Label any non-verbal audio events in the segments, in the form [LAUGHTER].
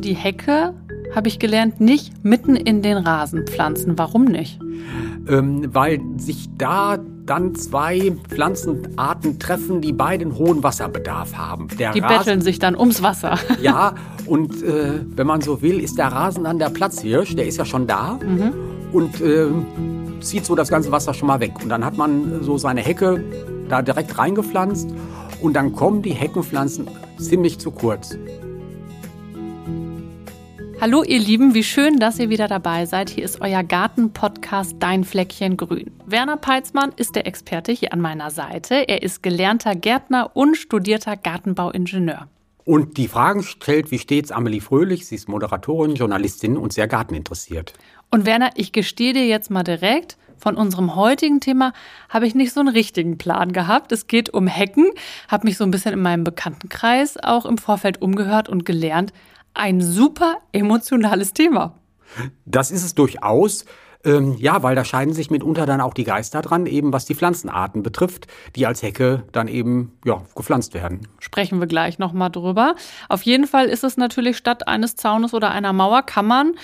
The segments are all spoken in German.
die Hecke, habe ich gelernt, nicht mitten in den Rasen pflanzen. Warum nicht? Ähm, weil sich da dann zwei Pflanzenarten treffen, die beiden hohen Wasserbedarf haben. Der die Rasen, betteln sich dann ums Wasser. [LAUGHS] Ja, und äh, wenn man so will, ist der Rasen dann der Platzhirsch, der ist ja schon da mhm. und äh, zieht so das ganze Wasser schon mal weg. Und dann hat man so seine Hecke da direkt reingepflanzt und dann kommen die Heckenpflanzen ziemlich zu kurz. Hallo ihr Lieben, wie schön, dass ihr wieder dabei seid. Hier ist euer Garten-Podcast Dein Fleckchen Grün. Werner Peitzmann ist der Experte hier an meiner Seite. Er ist gelernter Gärtner und studierter Gartenbauingenieur. Und die Fragen stellt wie stets Amelie Fröhlich. Sie ist Moderatorin, Journalistin und sehr garteninteressiert. Und Werner, ich gestehe dir jetzt mal direkt, von unserem heutigen Thema habe ich nicht so einen richtigen Plan gehabt. Es geht um Hecken, habe mich so ein bisschen in meinem Bekanntenkreis auch im Vorfeld umgehört und gelernt, ein super emotionales Thema. Das ist es durchaus. Ähm, ja, weil da scheiden sich mitunter dann auch die Geister dran, eben was die Pflanzenarten betrifft, die als Hecke dann eben ja, gepflanzt werden. Sprechen wir gleich nochmal drüber. Auf jeden Fall ist es natürlich statt eines Zaunes oder einer Mauer kann man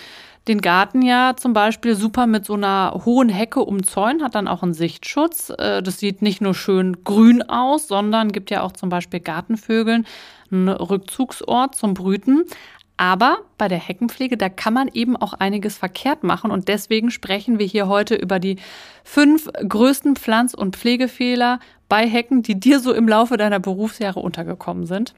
den Garten ja zum Beispiel super mit so einer hohen Hecke umzäunen, hat dann auch einen Sichtschutz. Äh, das sieht nicht nur schön grün aus, sondern gibt ja auch zum Beispiel Gartenvögeln einen Rückzugsort zum Brüten. Aber bei der Heckenpflege, da kann man eben auch einiges verkehrt machen. Und deswegen sprechen wir hier heute über die fünf größten Pflanz- und Pflegefehler bei Hecken, die dir so im Laufe deiner Berufsjahre untergekommen sind.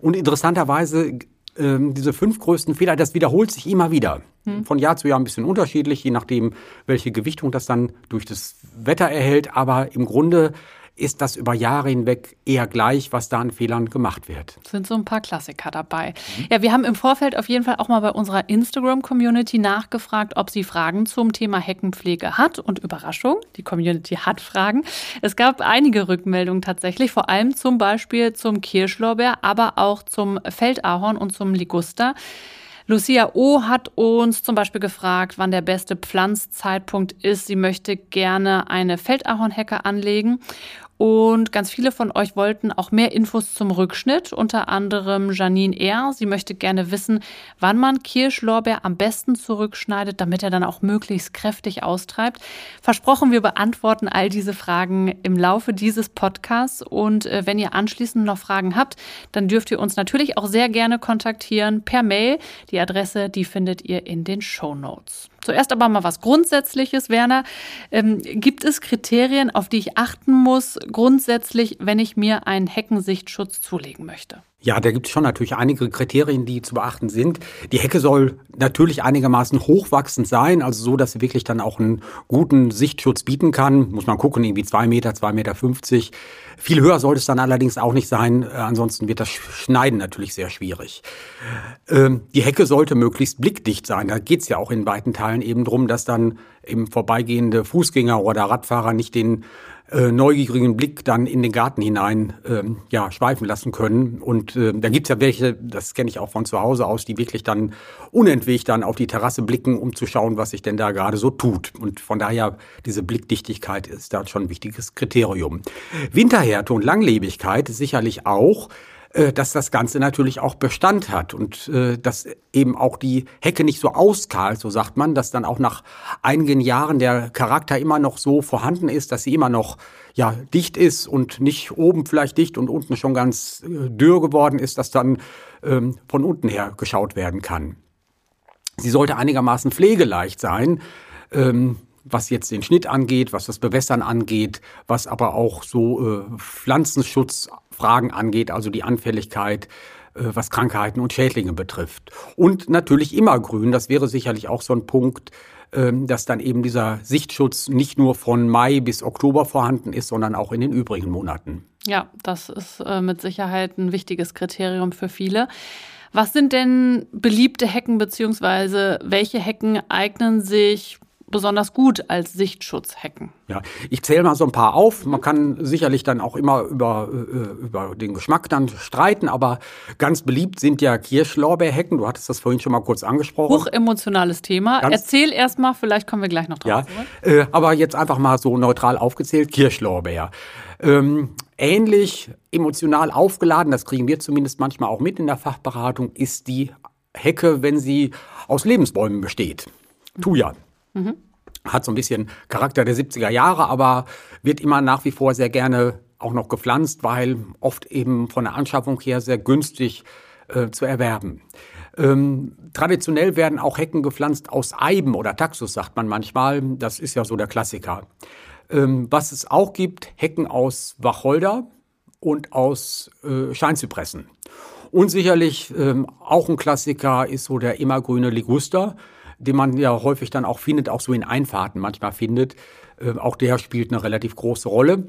Und interessanterweise, ähm, diese fünf größten Fehler, das wiederholt sich immer wieder. Hm. Von Jahr zu Jahr ein bisschen unterschiedlich, je nachdem, welche Gewichtung das dann durch das Wetter erhält. Aber im Grunde ist das über Jahre hinweg eher gleich, was da an Fehlern gemacht wird. Sind so ein paar Klassiker dabei. Mhm. Ja, wir haben im Vorfeld auf jeden Fall auch mal bei unserer Instagram-Community nachgefragt, ob sie Fragen zum Thema Heckenpflege hat. Und Überraschung, die Community hat Fragen. Es gab einige Rückmeldungen tatsächlich, vor allem zum Beispiel zum Kirschlorbeer, aber auch zum Feldahorn und zum Liguster. Lucia O. hat uns zum Beispiel gefragt, wann der beste Pflanzzeitpunkt ist. Sie möchte gerne eine Feldahornhecke anlegen. Und ganz viele von euch wollten auch mehr Infos zum Rückschnitt, unter anderem Janine R. Sie möchte gerne wissen, wann man Kirschlorbeer am besten zurückschneidet, damit er dann auch möglichst kräftig austreibt. Versprochen, wir beantworten all diese Fragen im Laufe dieses Podcasts. Und äh, wenn ihr anschließend noch Fragen habt, dann dürft ihr uns natürlich auch sehr gerne kontaktieren per Mail. Die Adresse, die findet ihr in den Show Notes. Zuerst aber mal was Grundsätzliches, Werner. Ähm, gibt es Kriterien, auf die ich achten muss, grundsätzlich, wenn ich mir einen Heckensichtschutz zulegen möchte? Ja, da gibt es schon natürlich einige Kriterien, die zu beachten sind. Die Hecke soll natürlich einigermaßen hochwachsend sein, also so, dass sie wirklich dann auch einen guten Sichtschutz bieten kann. Muss man gucken, irgendwie zwei Meter, zwei Meter. fünfzig. Viel höher sollte es dann allerdings auch nicht sein, äh, ansonsten wird das Schneiden natürlich sehr schwierig. Ähm, die Hecke sollte möglichst blickdicht sein. Da geht es ja auch in weiten Teilen eben drum, dass dann eben vorbeigehende Fußgänger oder Radfahrer nicht den äh, neugierigen Blick dann in den Garten hinein ähm, ja, schweifen lassen können. Und äh, da gibt's ja welche, das kenne ich auch von zu Hause aus, die wirklich dann unentwegt dann auf die Terrasse blicken, um zu schauen, was sich denn da gerade so tut. Und von daher, diese Blickdichtigkeit ist da schon ein wichtiges Kriterium. Winterhärte und Langlebigkeit sicherlich auch dass das Ganze natürlich auch Bestand hat und äh, dass eben auch die Hecke nicht so auskahlt, so sagt man, dass dann auch nach einigen Jahren der Charakter immer noch so vorhanden ist, dass sie immer noch ja dicht ist und nicht oben vielleicht dicht und unten schon ganz äh, dürr geworden ist, dass dann ähm, von unten her geschaut werden kann. Sie sollte einigermaßen pflegeleicht sein. Ähm, was jetzt den Schnitt angeht, was das Bewässern angeht, was aber auch so äh, Pflanzenschutzfragen angeht, also die Anfälligkeit, äh, was Krankheiten und Schädlinge betrifft. Und natürlich immer grün, das wäre sicherlich auch so ein Punkt, äh, dass dann eben dieser Sichtschutz nicht nur von Mai bis Oktober vorhanden ist, sondern auch in den übrigen Monaten. Ja, das ist äh, mit Sicherheit ein wichtiges Kriterium für viele. Was sind denn beliebte Hecken beziehungsweise welche Hecken eignen sich besonders gut als Sichtschutzhecken? Ja, ich zähle mal so ein paar auf. Man kann sicherlich dann auch immer über, äh, über den Geschmack dann streiten, aber ganz beliebt sind ja Kirschlorbeerhecken. Du hattest das vorhin schon mal kurz angesprochen. Hochemotionales Thema. Ganz Erzähl erst mal, vielleicht kommen wir gleich noch drauf. Ja, äh, aber jetzt einfach mal so neutral aufgezählt, Kirschlorbeer. Ähm, ähnlich emotional aufgeladen, das kriegen wir zumindest manchmal auch mit in der Fachberatung, ist die Hecke, wenn sie aus Lebensbäumen besteht. Thuja. Mhm. Hat so ein bisschen Charakter der 70er Jahre, aber wird immer nach wie vor sehr gerne auch noch gepflanzt, weil oft eben von der Anschaffung her sehr günstig äh, zu erwerben. Ähm, traditionell werden auch Hecken gepflanzt aus Eiben oder Taxus, sagt man manchmal. Das ist ja so der Klassiker. Ähm, was es auch gibt, Hecken aus Wacholder und aus äh, Scheinzypressen. Und sicherlich ähm, auch ein Klassiker ist so der immergrüne Liguster, den man ja häufig dann auch findet, auch so in Einfahrten manchmal findet. Äh, auch der spielt eine relativ große Rolle.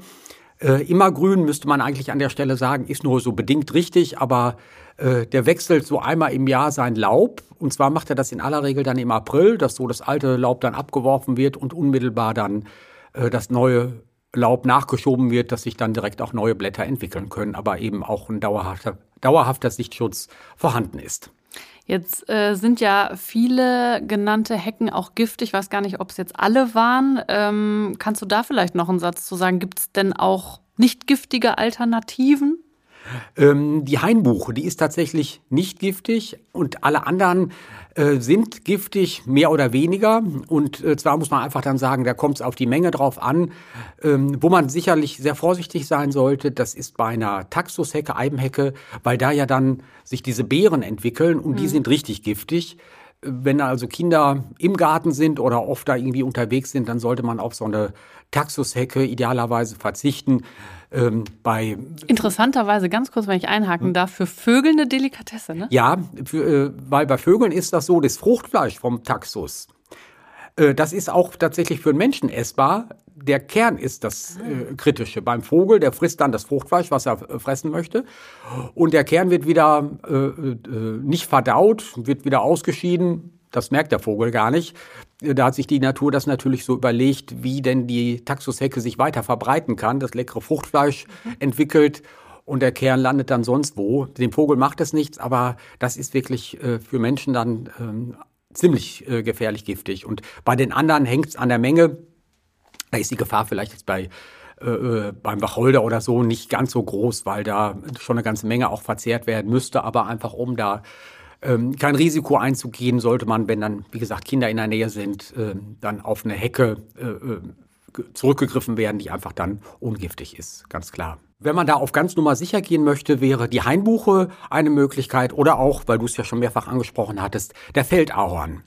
Äh, immergrün müsste man eigentlich an der Stelle sagen, ist nur so bedingt richtig, aber äh, der wechselt so einmal im Jahr sein Laub. Und zwar macht er das in aller Regel dann im April, dass so das alte Laub dann abgeworfen wird und unmittelbar dann äh, das neue Laub nachgeschoben wird, dass sich dann direkt auch neue Blätter entwickeln können, aber eben auch ein dauerhafter, dauerhafter Sichtschutz vorhanden ist. Jetzt äh, sind ja viele genannte Hecken auch giftig. Ich weiß gar nicht, ob es jetzt alle waren. Ähm, kannst du da vielleicht noch einen Satz zu sagen? Gibt es denn auch nicht giftige Alternativen? Ähm, die Hainbuche, die ist tatsächlich nicht giftig und alle anderen äh, sind giftig, mehr oder weniger. Und äh, zwar muss man einfach dann sagen, da kommt es auf die Menge drauf an. Ähm, wo man sicherlich sehr vorsichtig sein sollte, das ist bei einer Taxushecke, Eibenhecke, weil da ja dann sich diese Beeren entwickeln und mhm. die sind richtig giftig. Wenn also Kinder im Garten sind oder oft da irgendwie unterwegs sind, dann sollte man auf so eine Taxushecke idealerweise verzichten. Ähm, bei Interessanterweise, ganz kurz, wenn ich einhaken hm? darf, für Vögel eine Delikatesse, ne? Ja, für, äh, weil bei Vögeln ist das so, das Fruchtfleisch vom Taxus, äh, das ist auch tatsächlich für einen Menschen essbar. Der Kern ist das äh, Kritische. Beim Vogel, der frisst dann das Fruchtfleisch, was er äh, fressen möchte. Und der Kern wird wieder äh, äh, nicht verdaut, wird wieder ausgeschieden. Das merkt der Vogel gar nicht. Da hat sich die Natur das natürlich so überlegt, wie denn die Taxushecke sich weiter verbreiten kann, das leckere Fruchtfleisch mhm. entwickelt und der Kern landet dann sonst wo. Dem Vogel macht es nichts, aber das ist wirklich äh, für Menschen dann ähm, ziemlich äh, gefährlich giftig. Und bei den anderen hängt es an der Menge. Da ist die Gefahr vielleicht jetzt bei äh, äh, beim Wacholder oder so nicht ganz so groß, weil da schon eine ganze Menge auch verzehrt werden müsste, aber einfach um da ähm, kein Risiko einzugehen, sollte man, wenn dann, wie gesagt, Kinder in der Nähe sind, äh, dann auf eine Hecke äh, äh, zurückgegriffen werden, die einfach dann ungiftig ist, ganz klar. Wenn man da auf ganz Nummer sicher gehen möchte, wäre die Hainbuche eine Möglichkeit oder auch, weil du es ja schon mehrfach angesprochen hattest, der Feldahorn.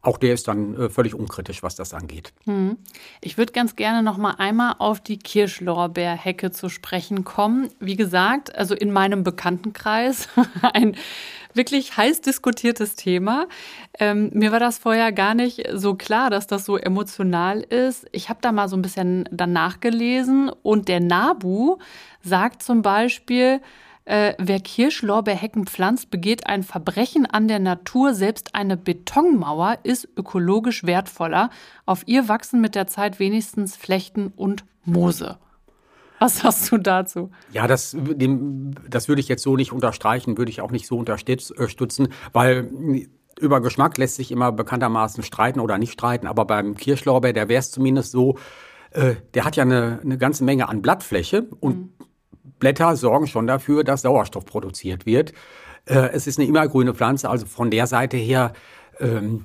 Auch der ist dann äh, völlig unkritisch, was das angeht. Hm. Ich würde ganz gerne noch mal einmal auf die Kirschlorbeerhecke zu sprechen kommen. Wie gesagt, also in meinem Bekanntenkreis [LAUGHS] ein wirklich heiß diskutiertes Thema. Ähm, mir war das vorher gar nicht so klar, dass das so emotional ist. Ich habe da mal so ein bisschen danach gelesen und der Nabu sagt zum Beispiel, äh, wer Kirschlorbeerhecken pflanzt, begeht ein Verbrechen an der Natur. Selbst eine Betonmauer ist ökologisch wertvoller. Auf ihr wachsen mit der Zeit wenigstens Flechten und Moose. Was hast du dazu? Ja, das, dem, das würde ich jetzt so nicht unterstreichen, würde ich auch nicht so unterstützen, weil über Geschmack lässt sich immer bekanntermaßen streiten oder nicht streiten, aber beim Kirschlorbeer, der wäre es zumindest so, äh, der hat ja eine, eine ganze Menge an Blattfläche und mhm. Blätter sorgen schon dafür, dass Sauerstoff produziert wird. Äh, es ist eine immergrüne Pflanze, also von der Seite her ähm,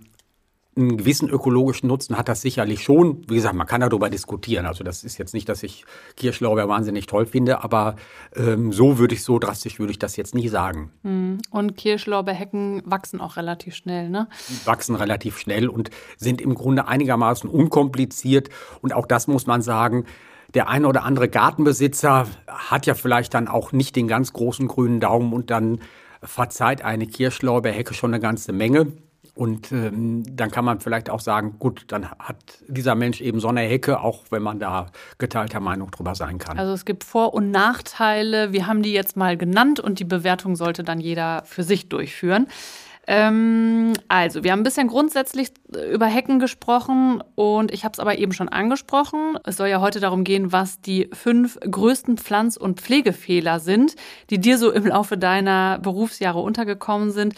einen gewissen ökologischen Nutzen hat das sicherlich schon. Wie gesagt, man kann darüber diskutieren. Also das ist jetzt nicht, dass ich Kirschlauber wahnsinnig toll finde, aber ähm, so würde ich, so drastisch würde ich das jetzt nie sagen. Hm. Und Kirschlauberhecken wachsen auch relativ schnell, ne? Wachsen relativ schnell und sind im Grunde einigermaßen unkompliziert. Und auch das muss man sagen, der eine oder andere Gartenbesitzer hat ja vielleicht dann auch nicht den ganz großen grünen Daumen und dann verzeiht eine Kirschlauberhecke schon eine ganze Menge. Und ähm, dann kann man vielleicht auch sagen, gut, dann hat dieser Mensch eben so eine Hecke, auch wenn man da geteilter Meinung drüber sein kann. Also es gibt Vor- und Nachteile. Wir haben die jetzt mal genannt und die Bewertung sollte dann jeder für sich durchführen. Ähm, also, wir haben ein bisschen grundsätzlich über Hecken gesprochen und ich habe es aber eben schon angesprochen. Es soll ja heute darum gehen, was die fünf größten Pflanz- und Pflegefehler sind, die dir so im Laufe deiner Berufsjahre untergekommen sind.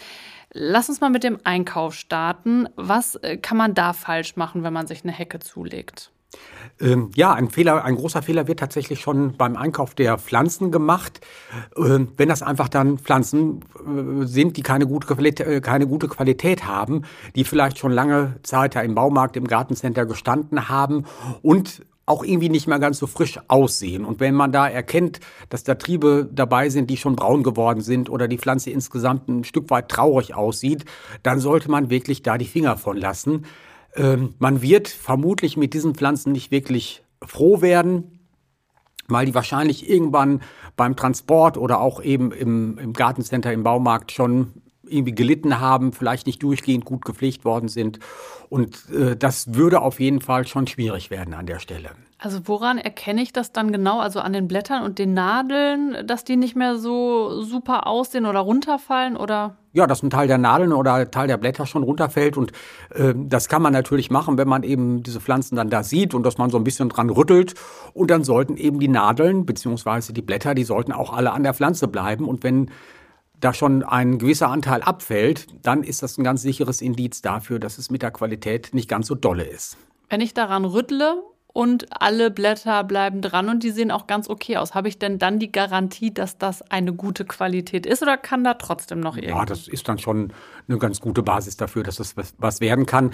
Lass uns mal mit dem Einkauf starten. Was äh, kann man da falsch machen, wenn man sich eine Hecke zulegt? Ähm, ja, ein Fehler, ein großer Fehler wird tatsächlich schon beim Einkauf der Pflanzen gemacht. Ähm, wenn das einfach dann Pflanzen äh, sind, die keine gute, Qualität, äh, keine gute Qualität haben, die vielleicht schon lange Zeit ja im Baumarkt, im Gartencenter gestanden haben und auch irgendwie nicht mehr ganz so frisch aussehen. Und wenn man da erkennt, dass da Triebe dabei sind, die schon braun geworden sind oder die Pflanze insgesamt ein Stück weit traurig aussieht, dann sollte man wirklich da die Finger von lassen. Ähm, man wird vermutlich mit diesen Pflanzen nicht wirklich froh werden, weil die wahrscheinlich irgendwann beim Transport oder auch eben im, im Gartencenter, im Baumarkt schon irgendwie gelitten haben, vielleicht nicht durchgehend gut gepflegt worden sind. Und äh, das würde auf jeden Fall schon schwierig werden an der Stelle. Also woran erkenne ich das dann genau? Also an den Blättern und den Nadeln, dass die nicht mehr so super aussehen oder runterfallen oder? Ja, dass ein Teil der Nadeln oder Teil der Blätter schon runterfällt und äh, das kann man natürlich machen, wenn man eben diese Pflanzen dann da sieht und dass man so ein bisschen dran rüttelt und dann sollten eben die Nadeln beziehungsweise die Blätter, die sollten auch alle an der Pflanze bleiben und wenn da schon ein gewisser Anteil abfällt, dann ist das ein ganz sicheres Indiz dafür, dass es mit der Qualität nicht ganz so dolle ist. Wenn ich daran rüttle und alle Blätter bleiben dran und die sehen auch ganz okay aus. Habe ich denn dann die Garantie, dass das eine gute Qualität ist oder kann da trotzdem noch irgendwas? Ja, das ist dann schon eine ganz gute Basis dafür, dass das was werden kann.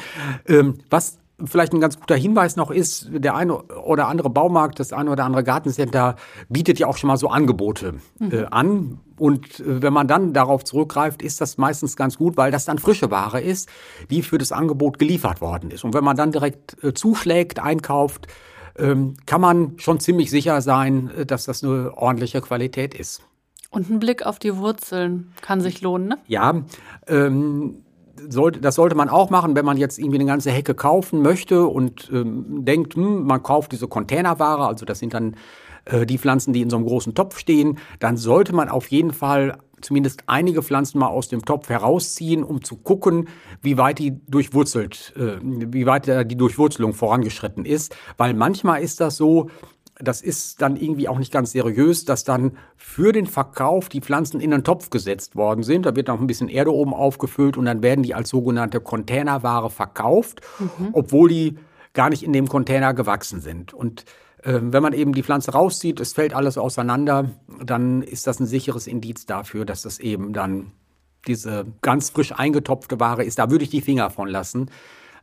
Ähm, was vielleicht ein ganz guter Hinweis noch ist, der eine oder andere Baumarkt, das eine oder andere Gartencenter bietet ja auch schon mal so Angebote äh, mhm. an. Und äh, wenn man dann darauf zurückgreift, ist das meistens ganz gut, weil das dann frische Ware ist, die für das Angebot geliefert worden ist. Und wenn man dann direkt äh, zuschlägt, einkauft, ähm, kann man schon ziemlich sicher sein, äh, dass das eine ordentliche Qualität ist. Und ein Blick auf die Wurzeln kann sich lohnen, ne? Ja, ähm, sollte, das sollte man auch machen, wenn man jetzt irgendwie eine ganze Hecke kaufen möchte und ähm, denkt, hm, man kauft diese Containerware, also das sind dann äh, die Pflanzen, die in so einem großen Topf stehen, dann sollte man auf jeden Fall zumindest einige Pflanzen mal aus dem Topf herausziehen, um zu gucken, wie weit die durchwurzelt, äh, wie weit die Durchwurzelung vorangeschritten ist. Weil manchmal ist das so, das ist dann irgendwie auch nicht ganz seriös, dass dann für den Verkauf die Pflanzen in einen Topf gesetzt worden sind. Da wird noch ein bisschen Erde oben aufgefüllt und dann werden die als sogenannte Containerware verkauft, mhm. obwohl die gar nicht in dem Container gewachsen sind. Und äh, wenn man eben die Pflanze rauszieht, es fällt alles auseinander, dann ist das ein sicheres Indiz dafür, dass das eben dann diese ganz frisch eingetopfte Ware ist. Da würde ich die Finger von lassen,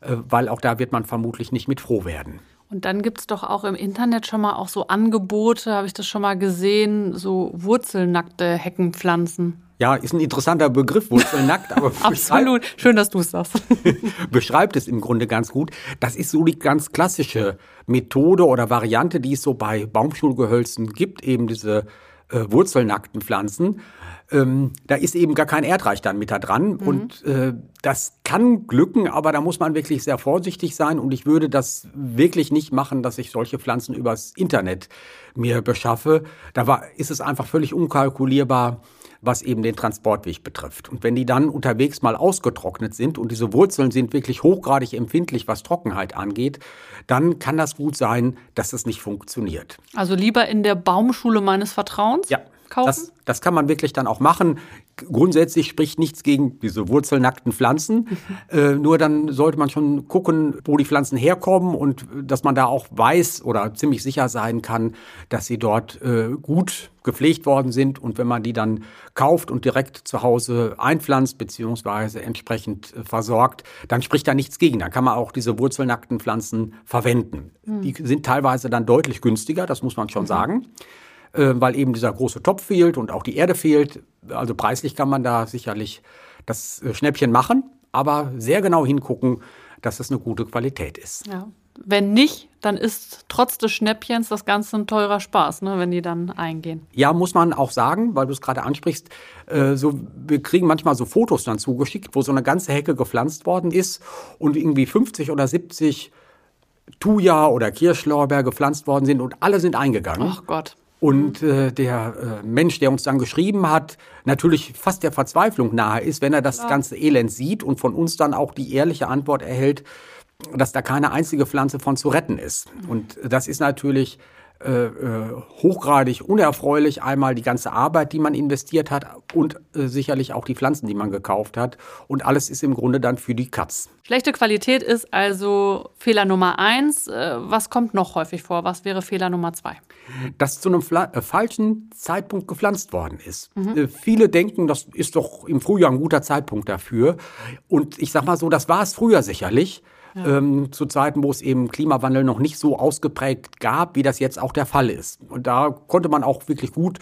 äh, weil auch da wird man vermutlich nicht mit froh werden. Und dann gibt es doch auch im Internet schon mal auch so Angebote, habe ich das schon mal gesehen, so wurzelnackte Heckenpflanzen. Ja, ist ein interessanter Begriff, wurzelnackt, aber [LAUGHS] absolut. Schön, dass du es sagst. [LAUGHS] beschreibt es im Grunde ganz gut. Das ist so die ganz klassische Methode oder Variante, die es so bei Baumschulgehölzen gibt, eben diese äh, wurzelnackten Pflanzen ähm, da ist eben gar kein Erdreich dann mit da dran. Mhm. Und äh, das kann glücken, aber da muss man wirklich sehr vorsichtig sein. Und ich würde das wirklich nicht machen, dass ich solche Pflanzen übers Internet mir beschaffe. Da war, ist es einfach völlig unkalkulierbar, was eben den Transportweg betrifft. Und wenn die dann unterwegs mal ausgetrocknet sind und diese Wurzeln sind wirklich hochgradig empfindlich, was Trockenheit angeht, dann kann das gut sein, dass es nicht funktioniert. Also lieber in der Baumschule meines Vertrauens? Ja kaufen? Das, das kann man wirklich dann auch machen. Grundsätzlich spricht nichts gegen diese wurzelnackten Pflanzen. Mhm. [LAUGHS] Äh, nur dann sollte man schon gucken, wo die Pflanzen herkommen und dass man da auch weiß oder ziemlich sicher sein kann, dass sie dort äh, gut gepflegt worden sind. Und wenn man die dann kauft und direkt zu Hause einpflanzt beziehungsweise entsprechend äh, versorgt, dann spricht da nichts gegen. Dann kann man auch diese wurzelnackten Pflanzen verwenden. Mhm. Die sind teilweise dann deutlich günstiger, das muss man schon mhm. sagen äh, weil eben dieser große Topf fehlt und auch die Erde fehlt. Also preislich kann man da sicherlich das äh, Schnäppchen machen, aber sehr genau hingucken, dass es eine gute Qualität ist. Ja. Wenn nicht, dann ist trotz des Schnäppchens das Ganze ein teurer Spaß, ne, wenn die dann eingehen. Ja, muss man auch sagen, weil du es gerade ansprichst. Äh, so, wir kriegen manchmal so Fotos dann zugeschickt, wo so eine ganze Hecke gepflanzt worden ist und irgendwie 50 oder 70 Thuja oder Kirschlorbeer gepflanzt worden sind und alle sind eingegangen. Ach Gott. Und äh, der äh, Mensch, der uns dann geschrieben hat, natürlich fast der Verzweiflung nahe ist, wenn er das ja. ganze Elend sieht und von uns dann auch die ehrliche Antwort erhält, dass da keine einzige Pflanze von zu retten ist. Und das ist natürlich äh, äh, hochgradig unerfreulich. Einmal die ganze Arbeit, die man investiert hat und äh, sicherlich auch die Pflanzen, die man gekauft hat. Und alles ist im Grunde dann für die Katz. Schlechte Qualität ist also Fehler Nummer eins. Äh, was kommt noch häufig vor? Was wäre Fehler Nummer zwei? Dass zu einem äh, falschen Zeitpunkt gepflanzt worden ist. Mhm. viele denken, das ist doch im Frühjahr ein guter Zeitpunkt dafür. Und ich sag mal so, das war es früher sicherlich ja. ähm, zu Zeiten, wo es eben Klimawandel noch nicht so ausgeprägt gab, wie das jetzt auch der Fall ist. Und da konnte man auch wirklich gut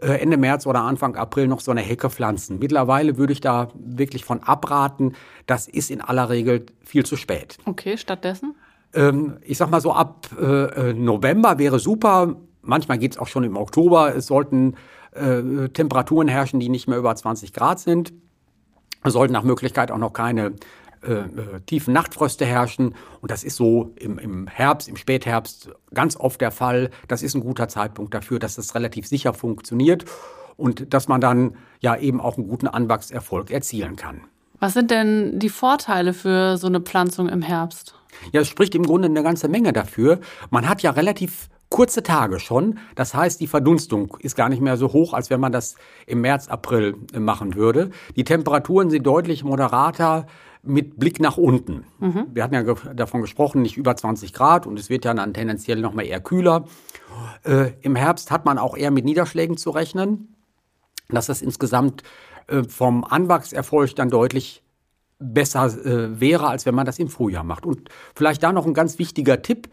äh, Ende März oder Anfang April noch so eine Hecke pflanzen. Mittlerweile würde ich da wirklich von abraten. Das ist in aller Regel viel zu spät. Okay, stattdessen? Ähm, ich sag mal so, ab äh, äh November wäre super. Manchmal geht es auch schon im Oktober. Es sollten äh, Temperaturen herrschen, die nicht mehr über 20 Grad sind. Es sollten nach Möglichkeit auch noch keine äh, tiefen Nachtfröste herrschen. Und das ist so im, im Herbst, im Spätherbst ganz oft der Fall. Das ist ein guter Zeitpunkt dafür, dass das relativ sicher funktioniert und dass man dann ja eben auch einen guten Anwachserfolg erzielen kann. Was sind denn die Vorteile für so eine Pflanzung im Herbst? Ja, es spricht im Grunde eine ganze Menge dafür. Man hat ja relativ kurze Tage schon. Das heißt, die Verdunstung ist gar nicht mehr so hoch, als wenn man das im März, April äh, machen würde. Die Temperaturen sind deutlich moderater mit Blick nach unten. Mhm. Wir hatten ja davon gesprochen, nicht über 20 Grad und es wird ja dann tendenziell noch mal eher kühler. Äh, Im Herbst hat man auch eher mit Niederschlägen zu rechnen, dass das insgesamt äh, vom Anwachserfolg dann deutlich besser äh, wäre, als wenn man das im Frühjahr macht. Und vielleicht da noch ein ganz wichtiger Tipp.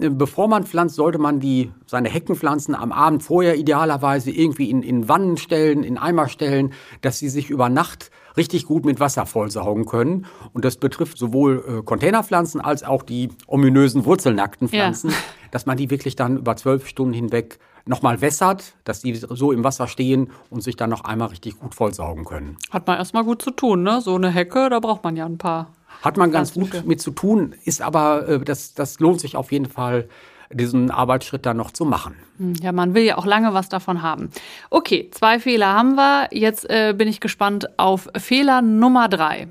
Äh, bevor man pflanzt, sollte man die, seine Heckenpflanzen am Abend vorher idealerweise irgendwie in, in Wannen stellen, in Eimer stellen, dass sie sich über Nacht richtig gut mit Wasser vollsaugen können. Und das betrifft sowohl äh, Containerpflanzen als auch die ominösen wurzelnackten Pflanzen, ja. dass man die wirklich dann über zwölf Stunden hinweg nochmal wässert, dass die so im Wasser stehen und sich dann noch einmal richtig gut vollsaugen können. Hat man erstmal gut zu tun, ne? So eine Hecke, da braucht man ja ein paar. Hat man ganz gut mit zu tun, ist aber, äh, das, das lohnt sich auf jeden Fall diesen Arbeitsschritt dann noch zu machen. Hm, ja, man will ja auch lange was davon haben. Okay, zwei Fehler haben wir. Jetzt äh, bin ich gespannt auf Fehler Nummer drei.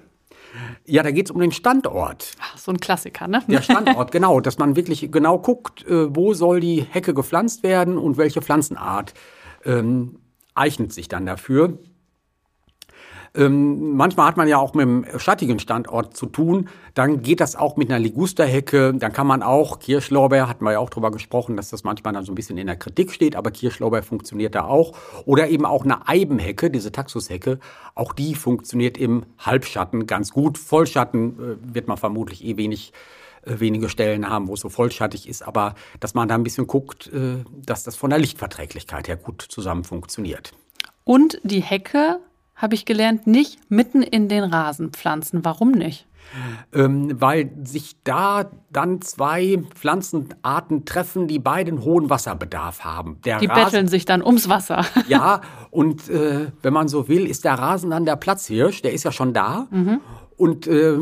Ja, da geht es um den Standort. Ach, so ein Klassiker, ne? Der Standort, [LAUGHS] genau. Dass man wirklich genau guckt, äh, wo soll die Hecke gepflanzt werden und welche Pflanzenart ähm, eignet sich dann dafür. Ähm, manchmal hat man ja auch mit einem schattigen Standort zu tun. Dann geht das auch mit einer Ligusterhecke. Dann kann man auch Kirschlorbeer, hatten wir ja auch drüber gesprochen, dass das manchmal dann so ein bisschen in der Kritik steht, aber Kirschlorbeer funktioniert da auch. Oder eben auch eine Eibenhecke, diese Taxushecke. Auch die funktioniert im Halbschatten ganz gut. Vollschatten äh, wird man vermutlich eh wenig äh, wenige Stellen haben, wo es so vollschattig ist, aber dass man da ein bisschen guckt, äh, dass das von der Lichtverträglichkeit her gut zusammen funktioniert. Und die Hecke habe ich gelernt, nicht mitten in den Rasen pflanzen. Warum nicht? Ähm, weil sich da dann zwei Pflanzenarten treffen, die beiden hohen Wasserbedarf haben. Der die Rasen, betteln sich dann ums Wasser. [LAUGHS] ja, und äh, wenn man so will, ist der Rasen dann der Platzhirsch, der ist ja schon da mhm. und äh,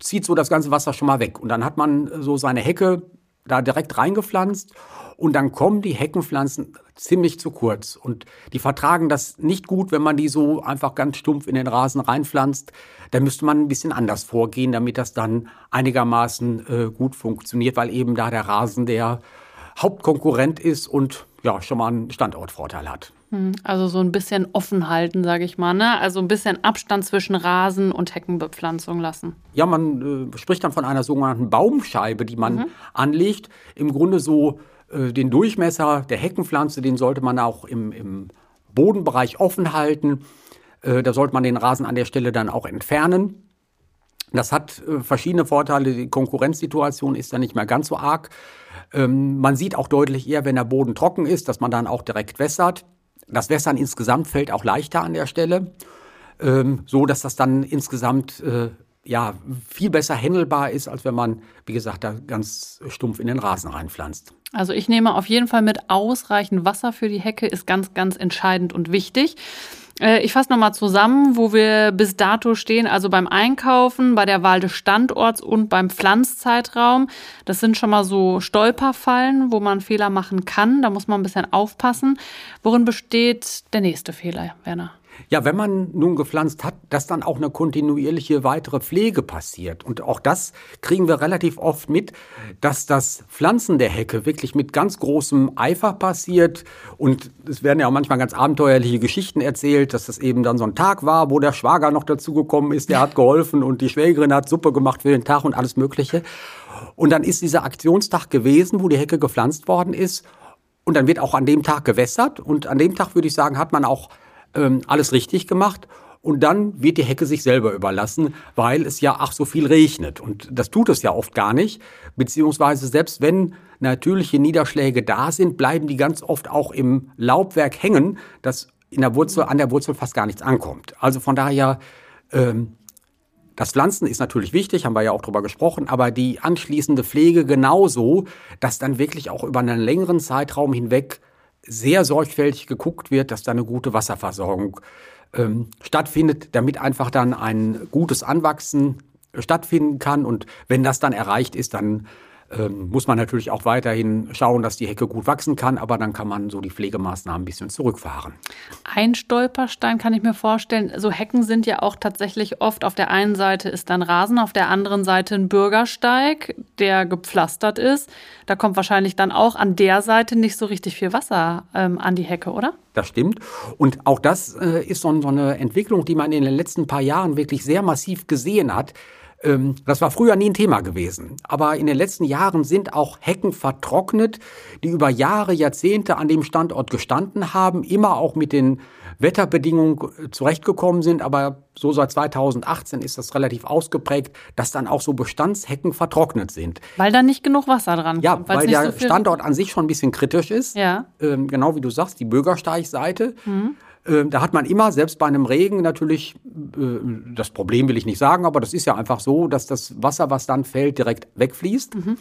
zieht so das ganze Wasser schon mal weg. Und dann hat man so seine Hecke da direkt reingepflanzt und dann kommen die Heckenpflanzen ziemlich zu kurz. Und die vertragen das nicht gut, wenn man die so einfach ganz stumpf in den Rasen reinpflanzt. Da müsste man ein bisschen anders vorgehen, damit das dann einigermaßen äh, gut funktioniert, weil eben da der Rasen der Hauptkonkurrent ist und ja, schon mal einen Standortvorteil hat. Hm, also so ein bisschen offen halten, sage ich mal. Ne? Also ein bisschen Abstand zwischen Rasen und Heckenbepflanzung lassen. Ja, man äh, spricht dann von einer sogenannten Baumscheibe, die man mhm. anlegt. Im Grunde so äh, den Durchmesser der Heckenpflanze, den sollte man auch im, im Bodenbereich offen halten. Äh, da sollte man den Rasen an der Stelle dann auch entfernen. Das hat äh, verschiedene Vorteile. Die Konkurrenzsituation ist dann nicht mehr ganz so arg. Ähm, man sieht auch deutlich eher, wenn der Boden trocken ist, dass man dann auch direkt wässert. Das Wässern insgesamt fällt auch leichter an der Stelle, ähm, so dass das dann insgesamt ja, viel besser händelbar ist, als wenn man, wie gesagt, da ganz stumpf in den Rasen reinpflanzt. Also ich nehme auf jeden Fall mit, ausreichend Wasser für die Hecke ist ganz, ganz entscheidend und wichtig. Äh, ich fasse nochmal zusammen, wo wir bis dato stehen. Also beim Einkaufen, bei der Wahl des Standorts und beim Pflanzzeitraum. Das sind schon mal so Stolperfallen, wo man Fehler machen kann. Da muss man ein bisschen aufpassen. Worin besteht der nächste Fehler, Werner? Ja, wenn man nun gepflanzt hat, dass dann auch eine kontinuierliche weitere Pflege passiert. Und auch das kriegen wir relativ oft mit, dass das Pflanzen der Hecke wirklich mit ganz großem Eifer passiert. Und es werden ja auch manchmal ganz abenteuerliche Geschichten erzählt, dass das eben dann so ein Tag war, wo der Schwager noch dazugekommen ist, der hat geholfen und die Schwägerin hat Suppe gemacht für den Tag und alles Mögliche. Und dann ist dieser Aktionstag gewesen, wo die Hecke gepflanzt worden ist. Und dann wird auch an dem Tag gewässert. Und an dem Tag, würde ich sagen, hat man auch ähm, alles richtig gemacht. Und dann wird die Hecke sich selber überlassen, weil es ja ach so viel regnet. Und das tut es ja oft gar nicht. Beziehungsweise selbst wenn natürliche Niederschläge da sind, bleiben die ganz oft auch im Laubwerk hängen, dass in der Wurzel, an der Wurzel fast gar nichts ankommt. Also von daher, ähm, das Pflanzen ist natürlich wichtig, haben wir ja auch drüber gesprochen, aber die anschließende Pflege genauso, dass dann wirklich auch über einen längeren Zeitraum hinweg sehr sorgfältig geguckt wird, dass da eine gute Wasserversorgung ähm, stattfindet, damit einfach dann ein gutes Anwachsen stattfinden kann. Und wenn das dann erreicht ist, dann ähm, muss man natürlich auch weiterhin schauen, dass die Hecke gut wachsen kann, aber dann kann man so die Pflegemaßnahmen ein bisschen zurückfahren. Ein Stolperstein kann ich mir vorstellen. So Hecken sind ja auch tatsächlich oft auf der einen Seite ist dann Rasen, auf der anderen Seite ein Bürgersteig, der gepflastert ist. Da kommt wahrscheinlich dann auch an der Seite nicht so richtig viel Wasser ähm, an die Hecke, oder? Das stimmt. Und auch das äh, ist so, so eine Entwicklung, die man in den letzten paar Jahren wirklich sehr massiv gesehen hat. Ähm, das war früher nie ein Thema gewesen. Aber in den letzten Jahren sind auch Hecken vertrocknet, die über Jahre, Jahrzehnte an dem Standort gestanden haben, immer auch mit den Wetterbedingungen äh, zurechtgekommen sind. Aber so seit 2018 ist das relativ ausgeprägt, dass dann auch so Bestandshecken vertrocknet sind. Weil da nicht genug Wasser dran ja, kommt. Ja, weil der so Standort an sich schon ein bisschen kritisch ist. Ja. Ähm, genau wie du sagst, die Bürgersteigseite. Mhm. Ähm, da hat man immer, selbst bei einem Regen natürlich, äh, das Problem will ich nicht sagen, aber das ist ja einfach so, dass das Wasser, was dann fällt, direkt wegfließt. Mhm.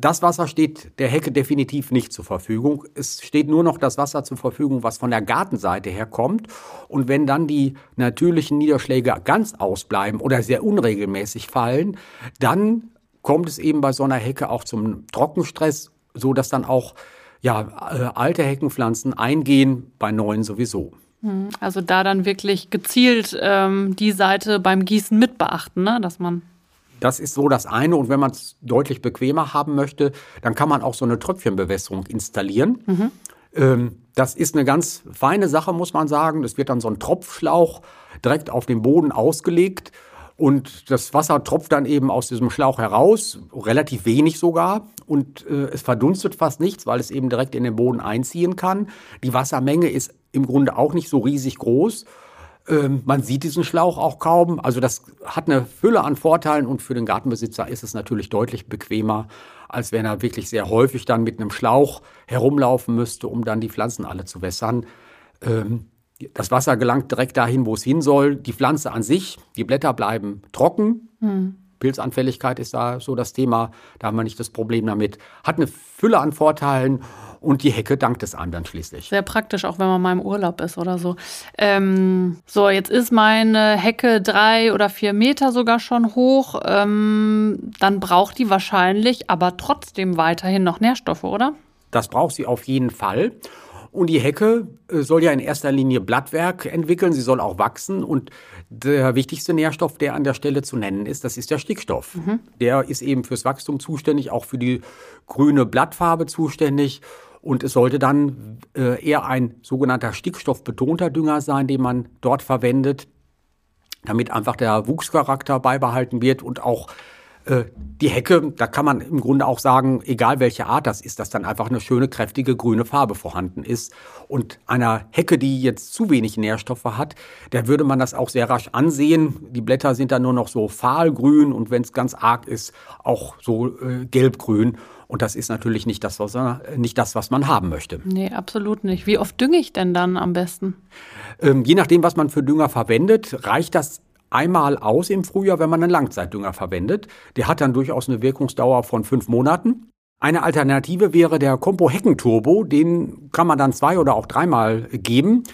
Das Wasser steht der Hecke definitiv nicht zur Verfügung. Es steht nur noch das Wasser zur Verfügung, was von der Gartenseite her kommt. Und wenn dann die natürlichen Niederschläge ganz ausbleiben oder sehr unregelmäßig fallen, dann kommt es eben bei so einer Hecke auch zum Trockenstress, so dass dann auch ja, äh, alte Heckenpflanzen eingehen, bei neuen sowieso. Hm, also da dann wirklich gezielt ähm, die Seite beim Gießen mit beachten, ne? dass man. Das ist so das eine. Und wenn man es deutlich bequemer haben möchte, dann kann man auch so eine Tröpfchenbewässerung installieren. Mhm. Ähm, das ist eine ganz feine Sache, muss man sagen. Es wird dann so ein Tropfschlauch direkt auf den Boden ausgelegt. Und das Wasser tropft dann eben aus diesem Schlauch heraus, relativ wenig sogar. Und äh, es verdunstet fast nichts, weil es eben direkt in den Boden einziehen kann. Die Wassermenge ist im Grunde auch nicht so riesig groß. Ähm, man sieht diesen Schlauch auch kaum. Also das hat eine Fülle an Vorteilen und für den Gartenbesitzer ist es natürlich deutlich bequemer, als wenn er wirklich sehr häufig dann mit einem Schlauch herumlaufen müsste, um dann die Pflanzen alle zu wässern. Ähm, das Wasser gelangt direkt dahin, wo es hin soll. Die Pflanze an sich, die Blätter bleiben trocken. Hm. Pilzanfälligkeit ist da so das Thema. Da haben wir nicht das Problem damit. Hat eine Fülle an Vorteilen und die Hecke dankt es einem dann schließlich. Sehr praktisch, auch wenn man mal im Urlaub ist oder so. Ähm, so, jetzt ist meine Hecke drei oder vier Meter sogar schon hoch. Ähm, dann braucht die wahrscheinlich aber trotzdem weiterhin noch Nährstoffe, oder? Das braucht sie auf jeden Fall. Und die Hecke äh, soll ja in erster Linie Blattwerk entwickeln, sie soll auch wachsen. Und der wichtigste Nährstoff, der an der Stelle zu nennen ist, das ist der Stickstoff. Mhm. Der ist eben fürs Wachstum zuständig, auch für die grüne Blattfarbe zuständig. Und es sollte dann äh, eher ein sogenannter stickstoffbetonter Dünger sein, den man dort verwendet, damit einfach der Wuchscharakter beibehalten wird und auch die Hecke, da kann man im Grunde auch sagen, egal welche Art das ist, dass dann einfach eine schöne, kräftige grüne Farbe vorhanden ist. Und einer Hecke, die jetzt zu wenig Nährstoffe hat, da würde man das auch sehr rasch ansehen. Die Blätter sind dann nur noch so fahlgrün und wenn es ganz arg ist, auch so äh, gelbgrün. Und das ist natürlich nicht das, was, äh, nicht das, was man haben möchte. Nee, absolut nicht. Wie oft dünge ich denn dann am besten? Ähm, je nachdem, was man für Dünger verwendet, reicht das einmal aus im Frühjahr, wenn man einen Langzeitdünger verwendet. Der hat dann durchaus eine Wirkungsdauer von fünf Monaten. Eine Alternative wäre der Compo Hecken Turbo. Den kann man dann zwei oder auch dreimal geben.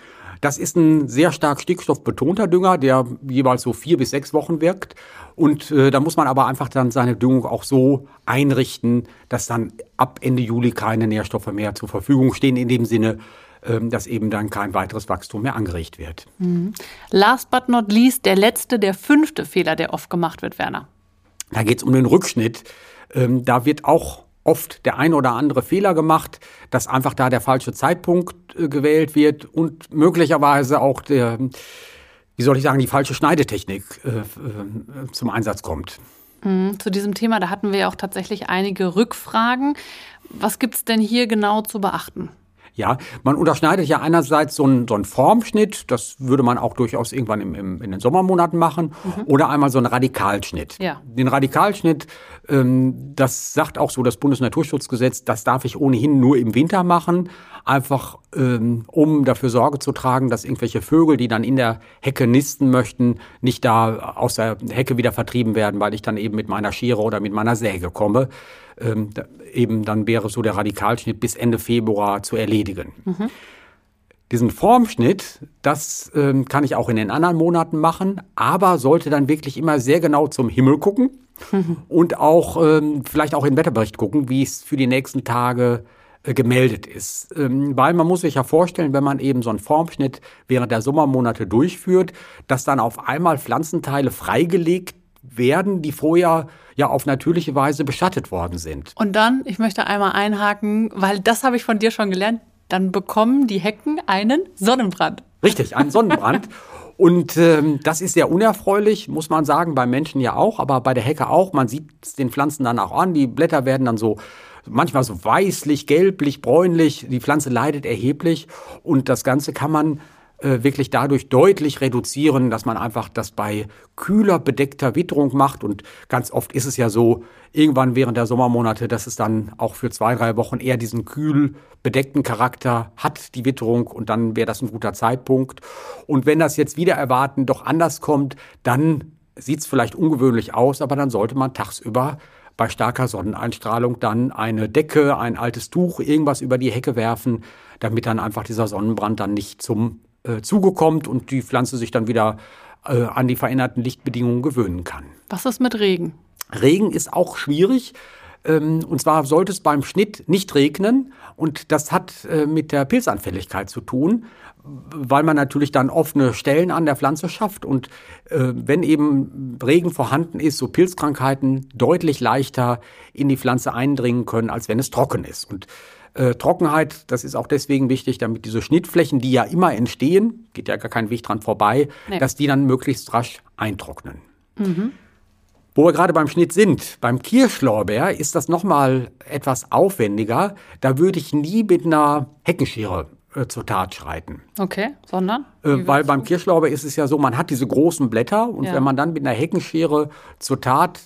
Das ist ein sehr stark stickstoffbetonter Dünger, der jeweils so vier bis sechs Wochen wirkt. Und äh, da muss man aber einfach dann seine Düngung auch so einrichten, dass dann ab Ende Juli keine Nährstoffe mehr zur Verfügung stehen, in dem Sinne, dass eben dann kein weiteres Wachstum mehr angeregt wird. Mhm. Last but not least, der letzte, der fünfte Fehler, der oft gemacht wird, Werner. Da geht es um den Rückschnitt. Ähm, da wird auch oft der ein oder andere Fehler gemacht, dass einfach da der falsche Zeitpunkt äh, gewählt wird und möglicherweise auch der, wie soll ich sagen, die falsche Schneidetechnik äh, äh, zum Einsatz kommt. Mhm, zu diesem Thema, da hatten wir ja auch tatsächlich einige Rückfragen. Was gibt es denn hier genau zu beachten? Ja, man unterschneidet ja einerseits so einen, so einen Formschnitt, das würde man auch durchaus irgendwann im, im, in den Sommermonaten machen, mhm. oder einmal so einen Radikalschnitt. Ja. Den Radikalschnitt, ähm, das sagt auch so das Bundesnaturschutzgesetz, das darf ich ohnehin nur im Winter machen, einfach ähm, um dafür Sorge zu tragen, dass irgendwelche Vögel, die dann in der Hecke nisten möchten, nicht da aus der Hecke wieder vertrieben werden, weil ich dann eben mit meiner Schere oder mit meiner Säge komme ähm, eben dann wäre so der Radikalschnitt bis Ende Februar zu erledigen. Mhm. Diesen Formschnitt, das ähm, kann ich auch in den anderen Monaten machen, aber sollte dann wirklich immer sehr genau zum Himmel gucken mhm. [LAUGHS] und auch ähm, vielleicht auch in den Wetterbericht gucken, wie es für die nächsten Tage äh, gemeldet ist. Ähm, weil man muss sich ja vorstellen, wenn man eben so einen Formschnitt während der Sommermonate durchführt, dass dann auf einmal Pflanzenteile freigelegt werden, die vorher ja auf natürliche Weise beschattet worden sind. Und dann, ich möchte einmal einhaken, weil das habe ich von dir schon gelernt, dann bekommen die Hecken einen Sonnenbrand. Richtig, einen Sonnenbrand. [LAUGHS] Und ähm, das ist sehr unerfreulich, muss man sagen, beim Menschen ja auch, aber bei der Hecke auch. Man sieht es den Pflanzen dann auch an. Die Blätter werden dann so manchmal so weißlich, gelblich, bräunlich. Die Pflanze leidet erheblich und das Ganze kann man äh, wirklich dadurch deutlich reduzieren, dass man einfach das bei kühler bedeckter Witterung macht. Und ganz oft ist es ja so, irgendwann während der Sommermonate, dass es dann auch für zwei, drei Wochen eher diesen kühl bedeckten Charakter hat, die Witterung. Und dann wäre das ein guter Zeitpunkt. Und wenn das jetzt wieder erwarten doch anders kommt, dann sieht es vielleicht ungewöhnlich aus, aber dann sollte man tagsüber bei starker Sonneneinstrahlung dann eine Decke, ein altes Tuch, irgendwas über die Hecke werfen, damit dann einfach dieser Sonnenbrand dann nicht zum äh, zugekommt und die Pflanze sich dann wieder äh, an die veränderten Lichtbedingungen gewöhnen kann. Was ist mit Regen? Regen ist auch schwierig. Ähm, und zwar sollte es beim Schnitt nicht regnen. Und das hat äh, mit der Pilzanfälligkeit zu tun, weil man natürlich dann offene Stellen an der Pflanze schafft. Und äh, wenn eben Regen vorhanden ist, so Pilzkrankheiten deutlich leichter in die Pflanze eindringen können, als wenn es trocken ist. Und äh, Trockenheit, das ist auch deswegen wichtig, damit diese Schnittflächen, die ja immer entstehen, geht ja gar kein Weg dran vorbei, nee. dass die dann möglichst rasch eintrocknen. Mhm. Wo wir gerade beim Schnitt sind, beim Kirschlorbeer ist das nochmal etwas aufwendiger. Da würde ich nie mit einer Heckenschere äh, zur Tat schreiten. Okay, sondern? Äh, weil beim Kirschlorbeer ist es ja so, man hat diese großen Blätter und ja. wenn man dann mit einer Heckenschere zur Tat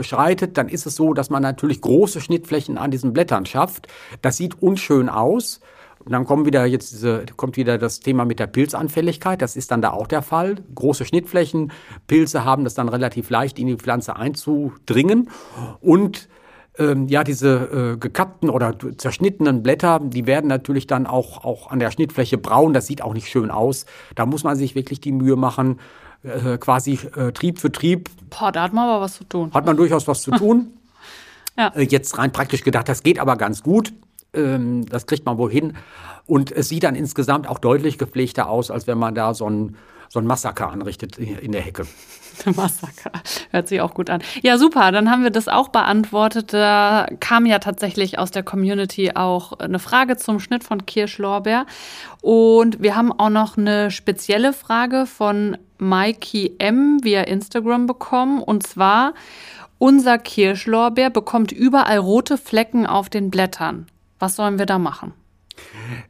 schreitet, dann ist es so, dass man natürlich große Schnittflächen an diesen Blättern schafft. Das sieht unschön aus. Und dann kommt wieder jetzt diese, kommt wieder das Thema mit der Pilzanfälligkeit. Das ist dann da auch der Fall. Große Schnittflächen, Pilze haben das dann relativ leicht in die Pflanze einzudringen. Und ähm, ja, diese äh, gekappten oder zerschnittenen Blätter, die werden natürlich dann auch, auch an der Schnittfläche braun. Das sieht auch nicht schön aus. Da muss man sich wirklich die Mühe machen, äh, quasi äh, Trieb für Trieb. Boah, da hat man aber was zu tun. Hat man durchaus was zu tun. [LAUGHS] ja. Äh, jetzt rein praktisch gedacht, das geht aber ganz gut. Ähm, das kriegt man wohl hin. Und es sieht dann insgesamt auch deutlich gepflegter aus, als wenn man da so ein, so ein Massaker anrichtet in der Hecke. [LAUGHS] Massaker. Hört sich auch gut an. Ja, super. Dann haben wir das auch beantwortet. Da kam ja tatsächlich aus der Community auch eine Frage zum Schnitt von Kirschlorbeer. Und wir haben auch noch eine spezielle Frage von Mikey M via Instagram bekommen. Und zwar, unser Kirschlorbeer bekommt überall rote Flecken auf den Blättern. Was sollen wir da machen?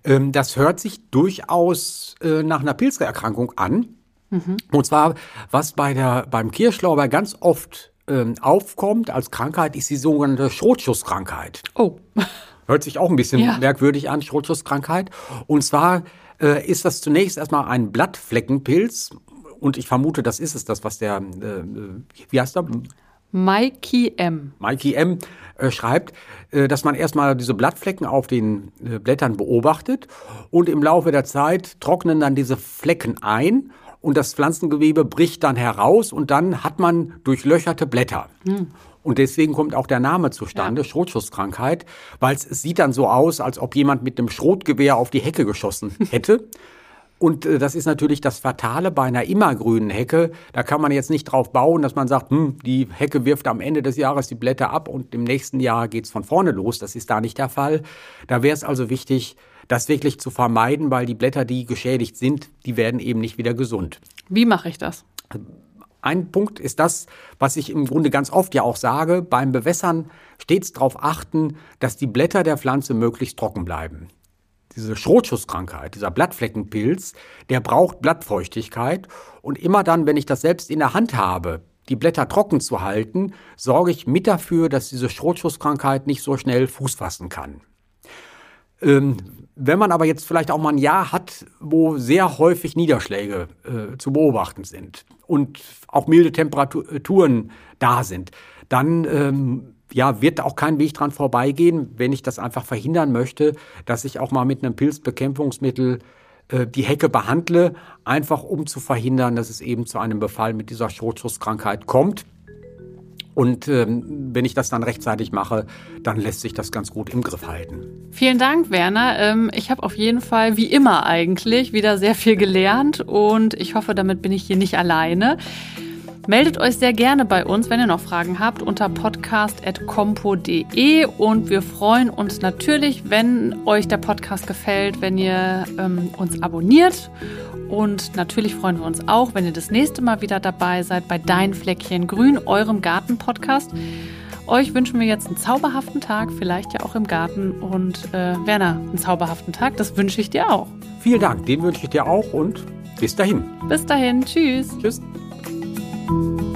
Ähm, das hört sich durchaus äh, nach einer Pilzerkrankung an. Mhm. Und zwar, was bei der, beim Kirschlauber ganz oft ähm, aufkommt als Krankheit, ist die sogenannte Schrotschusskrankheit. Oh. [LAUGHS] Hört sich auch ein bisschen ja. merkwürdig an, Schrotschusskrankheit. Und zwar äh, ist das zunächst erstmal ein Blattfleckenpilz. Und ich vermute, das ist es, das, was der, äh, wie heißt der? Mikey M. Mikey M. Äh, schreibt, äh, dass man erstmal diese Blattflecken auf den äh, Blättern beobachtet und im Laufe der Zeit trocknen dann diese Flecken ein und das Pflanzengewebe bricht dann heraus und dann hat man durchlöcherte Blätter. Hm. Und deswegen kommt auch der Name zustande, ja. Schrotschusskrankheit, weil es sieht dann so aus, als ob jemand mit einem Schrotgewehr auf die Hecke geschossen hätte. Und äh, das ist natürlich das Fatale bei einer immergrünen Hecke. Da kann man jetzt nicht drauf bauen, dass man sagt, hm, die Hecke wirft am Ende des Jahres die Blätter ab und im nächsten Jahr geht's von vorne los. Das ist da nicht der Fall. Da wäre es also wichtig, das wirklich zu vermeiden, weil die Blätter, die geschädigt sind, die werden eben nicht wieder gesund. Wie mache ich das? Ein Punkt ist das, was ich im Grunde ganz oft ja auch sage, beim Bewässern stets darauf achten, dass die Blätter der Pflanze möglichst trocken bleiben. Diese Schrotschusskrankheit, dieser Blattfleckenpilz, der braucht Blattfeuchtigkeit und immer dann, wenn ich das selbst in der Hand habe, die Blätter trocken zu halten, sorge ich mit dafür, dass diese Schrotschusskrankheit nicht so schnell Fuß fassen kann. Ähm, wenn man aber jetzt vielleicht auch mal ein Jahr hat, wo sehr häufig Niederschläge äh, zu beobachten sind und auch milde Temperaturen da sind, dann ähm, ja, wird auch kein Weg dran vorbeigehen, wenn ich das einfach verhindern möchte, dass ich auch mal mit einem Pilzbekämpfungsmittel äh, die Hecke behandle, einfach um zu verhindern, dass es eben zu einem Befall mit dieser Schrotschusskrankheit kommt. Und ähm, wenn ich das dann rechtzeitig mache, dann lässt sich das ganz gut im Griff halten. Vielen Dank, Werner. Ähm, ich habe auf jeden Fall, wie immer eigentlich, wieder sehr viel gelernt und ich hoffe, damit bin ich hier nicht alleine. Meldet euch sehr gerne bei uns, wenn ihr noch Fragen habt, unter podcast.compo.de und wir freuen uns natürlich, wenn euch der Podcast gefällt, wenn ihr ähm, uns abonniert und natürlich freuen wir uns auch, wenn ihr das nächste Mal wieder dabei seid bei Dein Fleckchen Grün, eurem Garten-Podcast. Euch wünschen wir jetzt einen zauberhaften Tag, vielleicht ja auch im Garten. Und äh, Werner, einen zauberhaften Tag, das wünsche ich dir auch. Vielen Dank, den wünsche ich dir auch und bis dahin. Bis dahin, tschüss. Tschüss. you